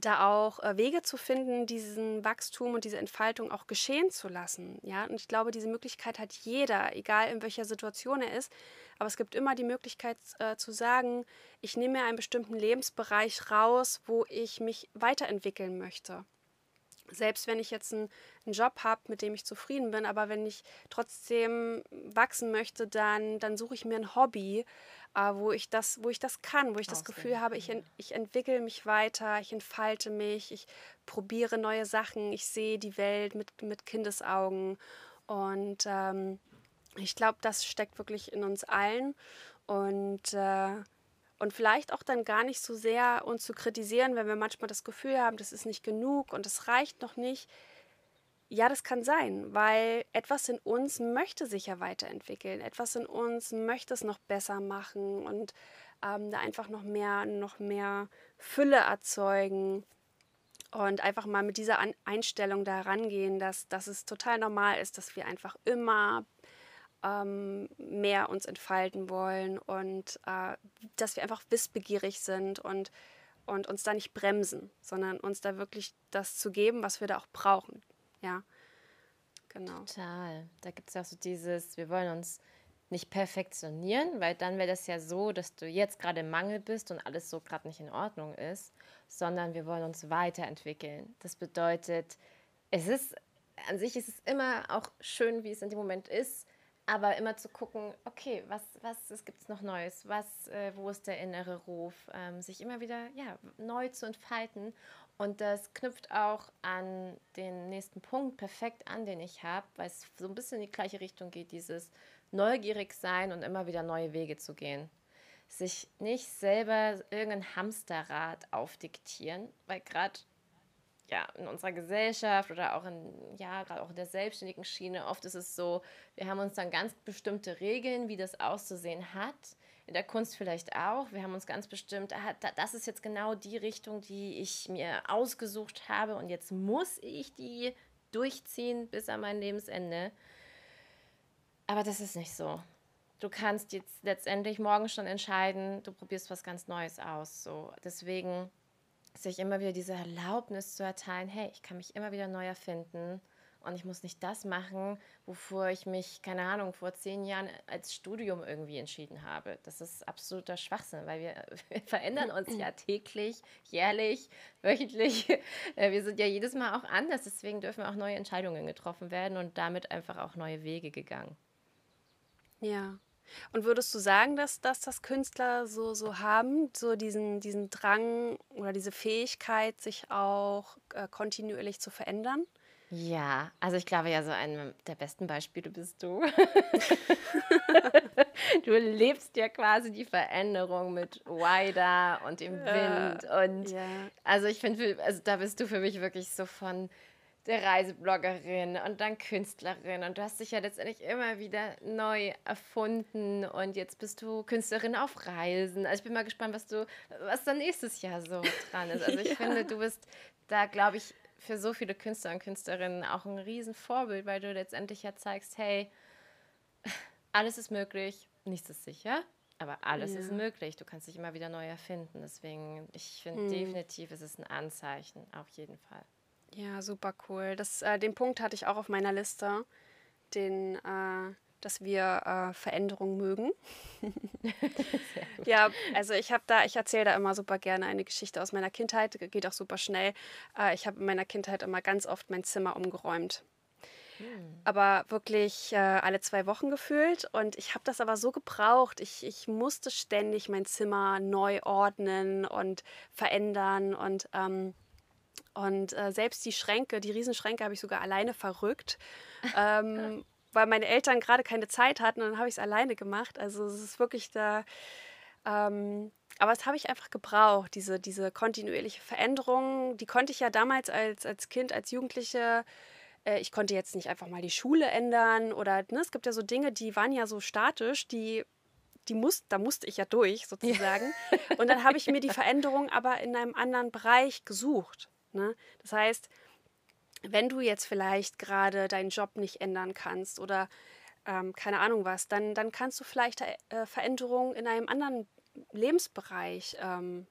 da auch äh, Wege zu finden, diesen Wachstum und diese Entfaltung auch geschehen zu lassen. Ja, und ich glaube, diese Möglichkeit hat jeder, egal in welcher Situation er ist. Aber es gibt immer die Möglichkeit äh, zu sagen, ich nehme mir einen bestimmten Lebensbereich raus, wo ich mich weiterentwickeln möchte selbst wenn ich jetzt einen, einen Job habe, mit dem ich zufrieden bin, aber wenn ich trotzdem wachsen möchte, dann, dann suche ich mir ein Hobby, äh, wo, ich das, wo ich das kann, wo ich das Gefühl habe, ich, ent, ich entwickle mich weiter, ich entfalte mich, ich probiere neue Sachen, ich sehe die Welt mit, mit Kindesaugen. Und ähm, ich glaube, das steckt wirklich in uns allen. Und äh, und vielleicht auch dann gar nicht so sehr uns zu kritisieren, wenn wir manchmal das Gefühl haben, das ist nicht genug und es reicht noch nicht. Ja, das kann sein, weil etwas in uns möchte sich ja weiterentwickeln. Etwas in uns möchte es noch besser machen und ähm, da einfach noch mehr, noch mehr Fülle erzeugen und einfach mal mit dieser Einstellung da rangehen, dass, dass es total normal ist, dass wir einfach immer ähm, mehr uns entfalten wollen und äh, dass wir einfach wissbegierig sind und, und uns da nicht bremsen, sondern uns da wirklich das zu geben, was wir da auch brauchen. Ja, genau. Total. Da gibt es ja auch so dieses, wir wollen uns nicht perfektionieren, weil dann wäre das ja so, dass du jetzt gerade im Mangel bist und alles so gerade nicht in Ordnung ist, sondern wir wollen uns weiterentwickeln. Das bedeutet, es ist an sich ist es immer auch schön, wie es in dem Moment ist, aber immer zu gucken, okay, was, was gibt es noch Neues? Was, äh, wo ist der innere Ruf? Ähm, sich immer wieder ja, neu zu entfalten. Und das knüpft auch an den nächsten Punkt perfekt an, den ich habe, weil es so ein bisschen in die gleiche Richtung geht, dieses neugierig sein und immer wieder neue Wege zu gehen. Sich nicht selber irgendein Hamsterrad aufdiktieren, weil gerade ja, in unserer Gesellschaft oder auch in, ja, gerade auch in der selbstständigen Schiene, oft ist es so, wir haben uns dann ganz bestimmte Regeln, wie das auszusehen hat. In der Kunst vielleicht auch. Wir haben uns ganz bestimmt, ah, das ist jetzt genau die Richtung, die ich mir ausgesucht habe und jetzt muss ich die durchziehen bis an mein Lebensende. Aber das ist nicht so. Du kannst jetzt letztendlich morgen schon entscheiden, du probierst was ganz Neues aus. So. Deswegen sich immer wieder diese Erlaubnis zu erteilen, hey, ich kann mich immer wieder neu erfinden und ich muss nicht das machen, wofür ich mich, keine Ahnung, vor zehn Jahren als Studium irgendwie entschieden habe. Das ist absoluter Schwachsinn, weil wir, *laughs* wir verändern uns ja *clears throat* täglich, jährlich, wöchentlich. *laughs* Äh, wir sind ja jedes Mal auch anders, deswegen dürfen auch neue Entscheidungen getroffen werden und damit einfach auch neue Wege gegangen. Ja, und würdest du sagen, dass, dass das Künstler so, so haben, so diesen, diesen Drang oder diese Fähigkeit, sich auch äh, kontinuierlich zu verändern? Ja, also ich glaube ja, so ein der besten Beispiele bist du. *laughs* du lebst ja quasi die Veränderung mit Wider und dem Wind. Und ja. also ich finde, also da bist du für mich wirklich so von der Reisebloggerin und dann Künstlerin und du hast dich ja letztendlich immer wieder neu erfunden und jetzt bist du Künstlerin auf Reisen. Also ich bin mal gespannt, was du, was dann nächstes Jahr so dran ist. Also *laughs* ich ja. finde, du bist da, glaube ich, für so viele Künstler und Künstlerinnen auch ein Riesenvorbild, weil du letztendlich ja zeigst, hey, alles ist möglich, nichts ist sicher, aber alles ja. ist möglich. Du kannst dich immer wieder neu erfinden. Deswegen, ich finde mhm. definitiv, ist es ein Anzeichen, auf jeden Fall. Ja, super cool. Das, äh, den Punkt hatte ich auch auf meiner Liste, den, äh, dass wir äh, Veränderung mögen. *laughs* ja, also ich habe da, ich erzähle da immer super gerne eine Geschichte aus meiner Kindheit, geht auch super schnell. Äh, ich habe in meiner Kindheit immer ganz oft mein Zimmer umgeräumt. Hm. Aber wirklich äh, alle zwei Wochen gefühlt. Und ich habe das aber so gebraucht. Ich, ich musste ständig mein Zimmer neu ordnen und verändern. Und, ähm, und äh, selbst die Schränke, die Riesenschränke, habe ich sogar alleine verrückt. *laughs* ähm, weil meine Eltern gerade keine Zeit hatten und dann habe ich es alleine gemacht. Also es ist wirklich da. Ähm, aber es habe ich einfach gebraucht, diese, diese kontinuierliche Veränderung. Die konnte ich ja damals als, als Kind, als Jugendliche äh, ich konnte jetzt nicht einfach mal die Schule ändern oder ne, es gibt ja so Dinge, die waren ja so statisch, die die muss, da musste ich ja durch sozusagen. Ja. Und dann habe ich mir die *laughs* Veränderung aber in einem anderen Bereich gesucht. Ne? Das heißt, wenn du jetzt vielleicht gerade deinen Job nicht ändern kannst oder ähm, keine Ahnung was, dann, dann kannst du vielleicht äh, Veränderungen in einem anderen Lebensbereich ähm,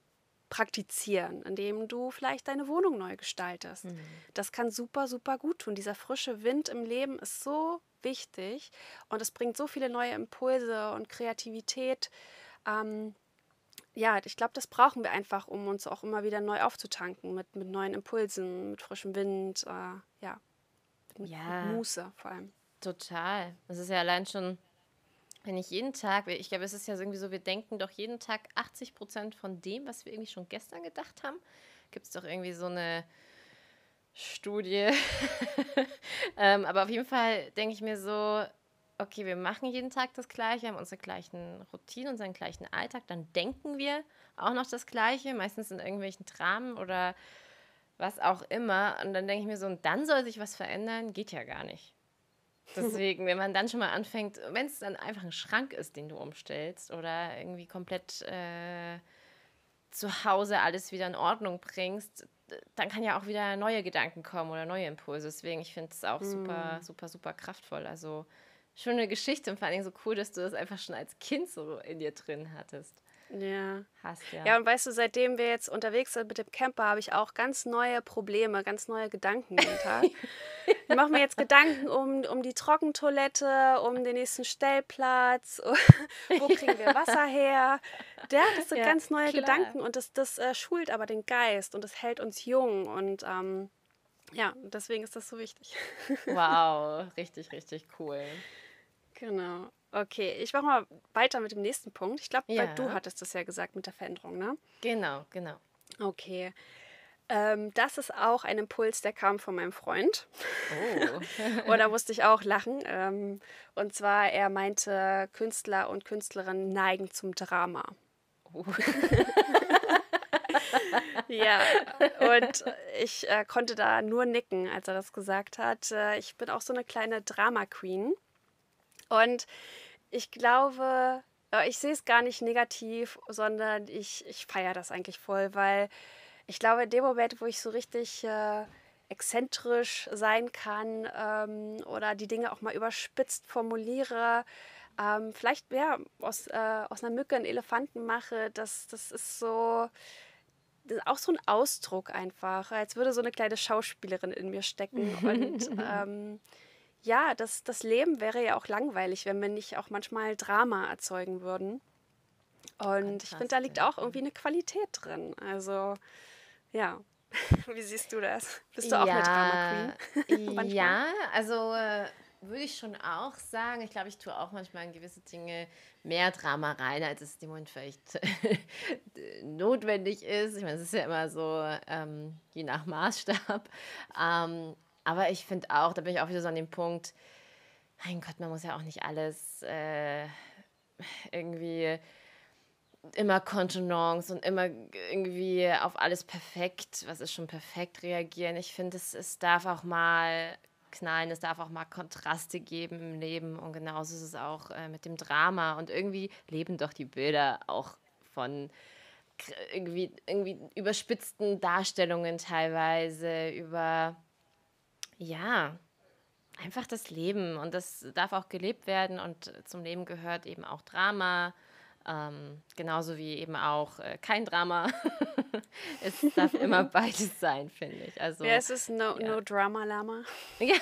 praktizieren, indem du vielleicht deine Wohnung neu gestaltest. Mhm. Das kann super, super gut tun. Dieser frische Wind im Leben ist so wichtig und es bringt so viele neue Impulse und Kreativität. Ähm, ja, ich glaube, das brauchen wir einfach, um uns auch immer wieder neu aufzutanken mit, mit neuen Impulsen, mit frischem Wind, äh, ja, mit, ja, mit Muße vor allem. Total. Das ist ja allein schon wenn ich jeden Tag, ich glaube, es ist ja irgendwie so, wir denken doch jeden Tag 80 Prozent von dem, was wir irgendwie schon gestern gedacht haben. Gibt es doch irgendwie so eine Studie. *laughs* ähm, aber auf jeden Fall denke ich mir so, okay, wir machen jeden Tag das Gleiche, haben unsere gleichen Routinen, unseren gleichen Alltag, dann denken wir auch noch das Gleiche, meistens in irgendwelchen Dramen oder was auch immer. Und dann denke ich mir so, und dann soll sich was verändern, geht ja gar nicht. *laughs* Deswegen, wenn man dann schon mal anfängt, wenn es dann einfach ein Schrank ist, den du umstellst oder irgendwie komplett äh, zu Hause alles wieder in Ordnung bringst, dann kann ja auch wieder neue Gedanken kommen oder neue Impulse. Deswegen, ich finde es auch super, mm. super, super kraftvoll. Also schöne Geschichte und vor allem so cool, dass du das einfach schon als Kind so in dir drin hattest. Ja. Hast, ja. Ja, und weißt du, seitdem wir jetzt unterwegs sind mit dem Camper, habe ich auch ganz neue Probleme, ganz neue Gedanken jeden Tag. *laughs* ich mache mir jetzt Gedanken um, um die Trockentoilette, um den nächsten Stellplatz, *laughs* wo kriegen wir Wasser her. Ja, das sind ja, ganz neue klar. Gedanken und das, das äh, schult aber den Geist und das hält uns jung und ähm, ja, deswegen ist das so wichtig. *laughs* wow, richtig, richtig cool. Genau. Okay, ich mache mal weiter mit dem nächsten Punkt. Ich glaube, ja. du hattest das ja gesagt mit der Veränderung, ne? Genau, genau. Okay. Ähm, das ist auch ein Impuls, der kam von meinem Freund. Oh. *laughs* und da *laughs* musste ich auch lachen. Ähm, und zwar, er meinte, Künstler und Künstlerinnen neigen zum Drama. Oh. *laughs* ja, und ich äh, konnte da nur nicken, als er das gesagt hat. Äh, ich bin auch so eine kleine Drama-Queen. Und ich glaube, ich sehe es gar nicht negativ, sondern ich, ich feiere das eigentlich voll, weil ich glaube, in dem Moment, wo ich so richtig äh, exzentrisch sein kann ähm, oder die Dinge auch mal überspitzt formuliere, ähm, vielleicht ja, aus, äh, aus einer Mücke einen Elefanten mache, das, das ist so. Das ist auch so ein Ausdruck einfach, als würde so eine kleine Schauspielerin in mir stecken. *laughs* Und ähm, ja, das, das Leben wäre ja auch langweilig, wenn wir nicht auch manchmal Drama erzeugen würden. Und ich finde, da liegt auch irgendwie eine Qualität drin. Also, ja. *laughs* Wie siehst du das? Bist du auch ja, eine Drama Queen? *laughs* ja, also äh, würde ich schon auch sagen. Ich glaube, ich tue auch manchmal in gewisse Dinge mehr Drama rein, als es im Moment vielleicht *laughs* notwendig ist. Ich meine, es ist ja immer so ähm, je nach Maßstab. Ähm, aber ich finde auch, da bin ich auch wieder so an dem Punkt, mein Gott, man muss ja auch nicht alles äh, irgendwie immer Kontenance und immer irgendwie auf alles perfekt, was ist schon perfekt, reagieren. Ich finde, es, es darf auch mal knallen, es darf auch mal Kontraste geben im Leben und genauso ist es auch äh, mit dem Drama und irgendwie leben doch die Bilder auch von irgendwie, irgendwie überspitzten Darstellungen teilweise, über ja, einfach das Leben und das darf auch gelebt werden und zum Leben gehört eben auch Drama, ähm, genauso wie eben auch äh, kein Drama. *laughs* es darf immer *laughs* beides sein, finde ich. Also, ja, es ist no, ja. no Drama Lama. Ja.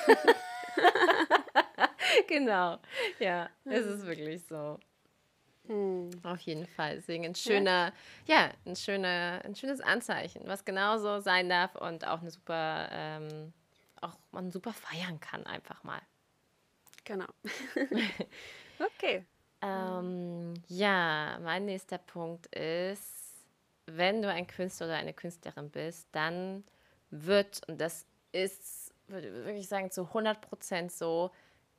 *laughs* genau. Ja, es ist wirklich so. Hm. Auf jeden Fall. Deswegen ein schöner, ja, ja ein, schöner, ein schönes Anzeichen, was genauso sein darf und auch eine super, ähm, auch man super feiern kann, einfach mal. Genau. *laughs* okay. Ähm, ja, mein nächster Punkt ist, wenn du ein Künstler oder eine Künstlerin bist, dann wird, und das ist, würde ich wirklich sagen, zu 100 Prozent so,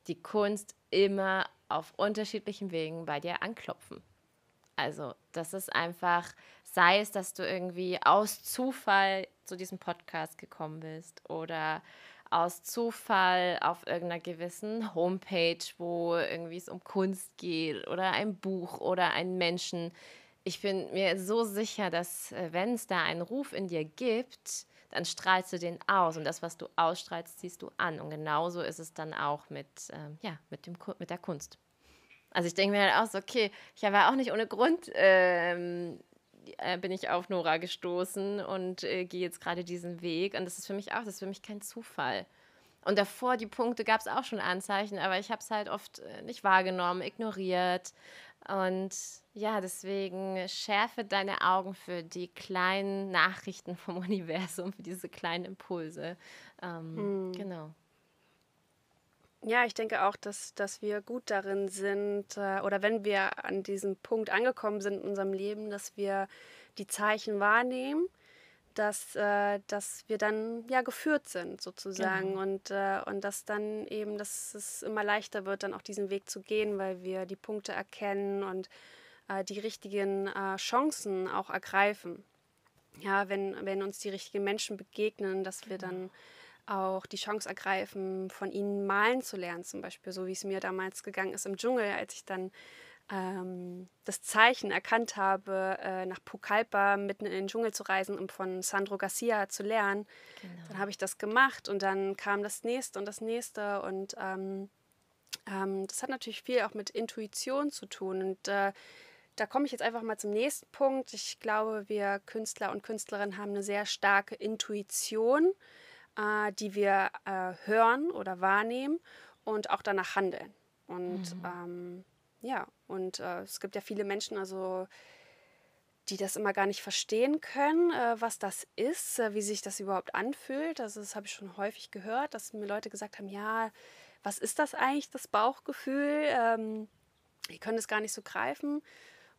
die Kunst immer auf unterschiedlichen Wegen bei dir anklopfen. Also, das ist einfach, sei es, dass du irgendwie aus Zufall zu diesem Podcast gekommen bist oder aus Zufall auf irgendeiner gewissen Homepage, wo irgendwie es um Kunst geht oder ein Buch oder einen Menschen. Ich bin mir so sicher, dass äh, wenn es da einen Ruf in dir gibt, dann strahlst du den aus und das, was du ausstrahlst, ziehst du an. Und genauso ist es dann auch mit, ähm, ja, mit, dem, mit der Kunst. Also ich denke mir halt auch so, okay, ich habe ja auch nicht ohne Grund ähm, äh, bin ich auf Nora gestoßen und äh, gehe jetzt gerade diesen Weg. Und das ist für mich auch, das ist für mich kein Zufall. Und davor, die Punkte gab es auch schon Anzeichen, aber ich habe es halt oft äh, nicht wahrgenommen, ignoriert. Und ja, deswegen schärfe deine Augen für die kleinen Nachrichten vom *laughs* Universum, für diese kleinen Impulse. Ähm, mm. Genau. Ja, ich denke auch, dass, dass wir gut darin sind, äh, oder wenn wir an diesem Punkt angekommen sind in unserem Leben, dass wir die Zeichen wahrnehmen, dass, äh, dass wir dann ja geführt sind sozusagen genau. und, äh, und dass dann eben, dass es immer leichter wird, dann auch diesen Weg zu gehen, weil wir die Punkte erkennen und die richtigen Chancen auch ergreifen. Ja, wenn, wenn uns die richtigen Menschen begegnen, dass wir dann auch die Chance ergreifen, von ihnen malen zu lernen, zum Beispiel, so wie es mir damals gegangen ist im Dschungel, als ich dann ähm, das Zeichen erkannt habe, äh, nach Pucallpa mitten in den Dschungel zu reisen, um von Sandro Garcia zu lernen. Genau. Dann habe ich das gemacht und dann kam das nächste und das nächste und ähm, ähm, das hat natürlich viel auch mit Intuition zu tun und äh, da komme ich jetzt einfach mal zum nächsten Punkt. Ich glaube, wir Künstler und Künstlerinnen haben eine sehr starke Intuition äh, die wir äh, hören oder wahrnehmen und auch danach handeln. Und mhm. ähm, ja, und äh, es gibt ja viele Menschen, also die das immer gar nicht verstehen können, äh, was das ist, äh, wie sich das überhaupt anfühlt. Also das habe ich schon häufig gehört, dass mir Leute gesagt haben, ja, was ist das eigentlich, das Bauchgefühl? Ähm, die können es gar nicht so greifen.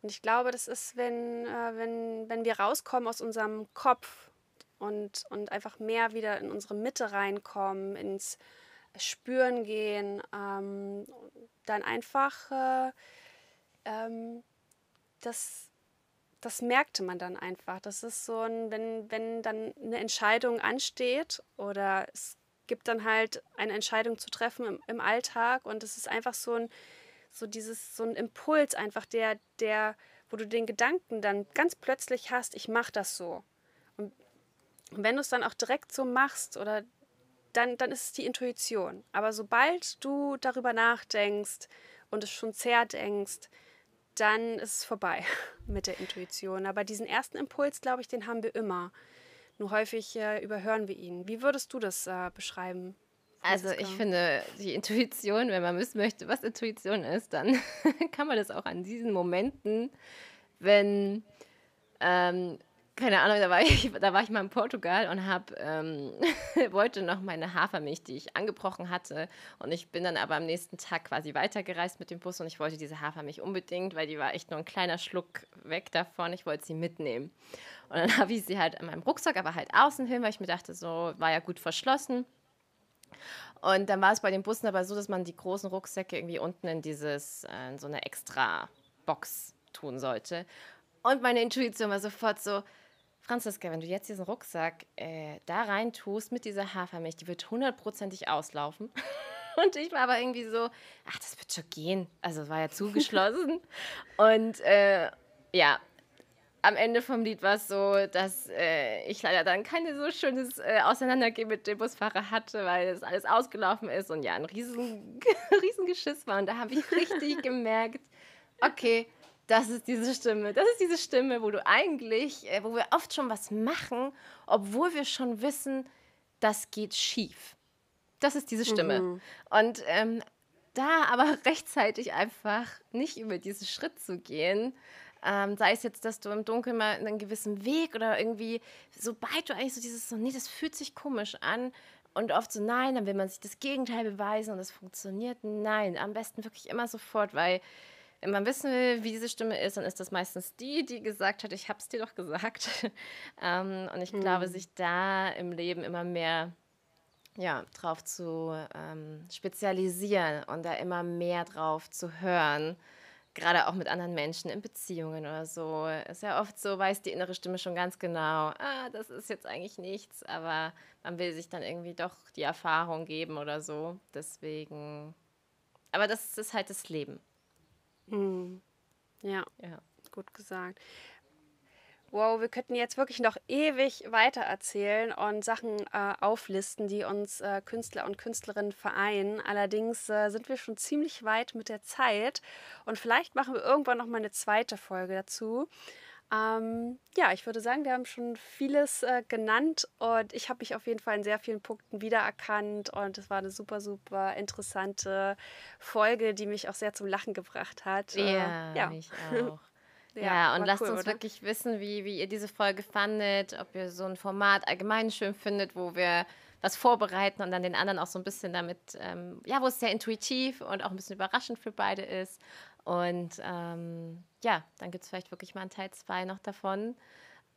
Und ich glaube, das ist, wenn, äh, wenn, wenn wir rauskommen aus unserem Kopf und, und einfach mehr wieder in unsere Mitte reinkommen, ins Spüren gehen, ähm, dann einfach äh, ähm, das, das merkte man dann einfach. Das ist so ein, wenn, wenn dann eine Entscheidung ansteht oder es gibt dann halt eine Entscheidung zu treffen im, im Alltag und es ist einfach so ein, so dieses, so ein Impuls einfach, der, der, wo du den Gedanken dann ganz plötzlich hast, ich mache das so. Und wenn du es dann auch direkt so machst oder dann, dann ist es die Intuition. Aber sobald du darüber nachdenkst und es schon zerdenkst, dann ist es vorbei *laughs* mit der Intuition. Aber diesen ersten Impuls, glaube ich, den haben wir immer. Nur häufig äh, überhören wir ihn. Wie würdest du das äh, beschreiben? Also ich finde, die Intuition, wenn man wissen möchte, was Intuition ist, dann *laughs* kann man das auch an diesen Momenten, wenn ähm, keine Ahnung, da war *laughs* ich, da war ich mal in Portugal und hab, ähm, *laughs* wollte noch meine Hafermilch, die ich angebrochen hatte. Und ich bin dann aber am nächsten Tag quasi weitergereist mit dem Bus und ich wollte diese Hafermilch unbedingt, weil die war echt nur ein kleiner Schluck weg davon. Ich wollte sie mitnehmen. Und dann *laughs* habe ich sie halt in meinem Rucksack, aber halt außen hin, weil ich mir dachte, so war ja gut verschlossen. Und dann war es bei den Bussen aber so, dass man die großen Rucksäcke irgendwie unten in dieses, äh, so eine extra Box tun sollte. Und meine Intuition war sofort so, Franziska, wenn du jetzt diesen Rucksack äh, da rein tust mit dieser Hafermilch, die wird hundertprozentig auslaufen. *laughs* Und ich war aber irgendwie so, ach, das wird schon gehen. Also war ja zugeschlossen. *laughs* und äh, ja, am Ende vom Lied war es so, dass äh, ich leider dann kein so schönes äh, Auseinandergehen mit dem Busfahrer hatte, weil es alles ausgelaufen ist und ja, ein riesen, *laughs* riesen Geschiss war. Und da habe ich richtig gemerkt, okay, das ist diese Stimme. Das ist diese Stimme, wo du eigentlich, äh, wo wir oft schon was machen, obwohl wir schon wissen, das geht schief. Das ist diese Stimme. Mhm. Und ähm, da aber *laughs* rechtzeitig einfach nicht über diesen Schritt zu gehen. Ähm, sei es jetzt, dass du im Dunkeln mal einen gewissen Weg oder irgendwie, sobald du eigentlich so dieses, so, nee, das fühlt sich komisch an, und oft so, nein, dann will man sich das Gegenteil beweisen und es funktioniert. Nein, am besten wirklich immer sofort, weil wenn man wissen will, wie diese Stimme ist, dann ist das meistens die, die gesagt hat, ich habe es dir doch gesagt. *laughs* ähm, und ich mhm. glaube, sich da im Leben immer mehr ja, drauf zu ähm, spezialisieren und da immer mehr drauf zu hören. Gerade auch mit anderen Menschen in Beziehungen oder so. Ist ja oft so, weiß die innere Stimme schon ganz genau, ah, das ist jetzt eigentlich nichts, aber man will sich dann irgendwie doch die Erfahrung geben oder so. Deswegen. Aber das ist halt das Leben. Hm. Ja. ja, gut gesagt. Wow, wir könnten jetzt wirklich noch ewig weiter erzählen und Sachen äh, auflisten, die uns äh, Künstler und Künstlerinnen vereinen. Allerdings äh, sind wir schon ziemlich weit mit der Zeit und vielleicht machen wir irgendwann noch mal eine zweite Folge dazu. Ähm, ja, ich würde sagen, wir haben schon vieles äh, genannt und ich habe mich auf jeden Fall in sehr vielen Punkten wiedererkannt und es war eine super, super interessante Folge, die mich auch sehr zum Lachen gebracht hat. Ja, äh, ja. mich *laughs* auch. ja, ja, und lasst cool, uns oder? wirklich wissen, wie, wie ihr diese Folge fandet, ob ihr so ein Format allgemein schön findet, wo wir was vorbereiten und dann den anderen auch so ein bisschen damit, ähm, ja, wo es sehr intuitiv und auch ein bisschen überraschend für beide ist. Und ähm, ja, dann gibt es vielleicht wirklich mal einen Teil 2 noch davon.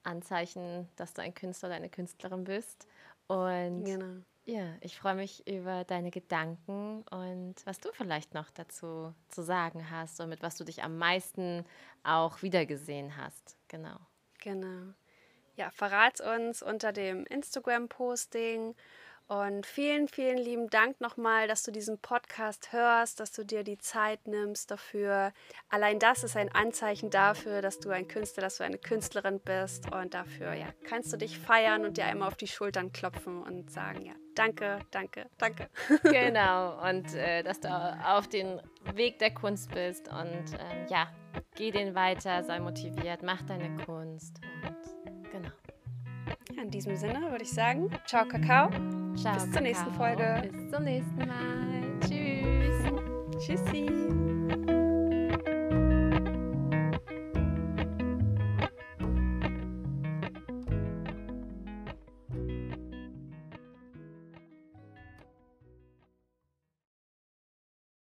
Anzeichen, dass du ein Künstler oder eine Künstlerin bist. Und genau. ja, ich freue mich über deine Gedanken und was du vielleicht noch dazu zu sagen hast und mit was du dich am meisten auch wiedergesehen hast. Genau. Genau. Ja, verrat uns unter dem Instagram-Posting und vielen, vielen lieben Dank nochmal, dass du diesen Podcast hörst, dass du dir die Zeit nimmst dafür. Allein das ist ein Anzeichen dafür, dass du ein Künstler, dass du eine Künstlerin bist. Und dafür ja, kannst du dich feiern und dir einmal auf die Schultern klopfen und sagen, ja, danke, danke, danke. *laughs* Genau. Und äh, dass du auf den Weg der Kunst bist. Und äh, ja, geh den weiter, sei motiviert, mach deine Kunst. Und genau. In diesem Sinne würde ich sagen, ciao Kakao. Ciao, Bis zur nächsten Folge. Bis zum nächsten Mal. Tschüss. Tschüssi.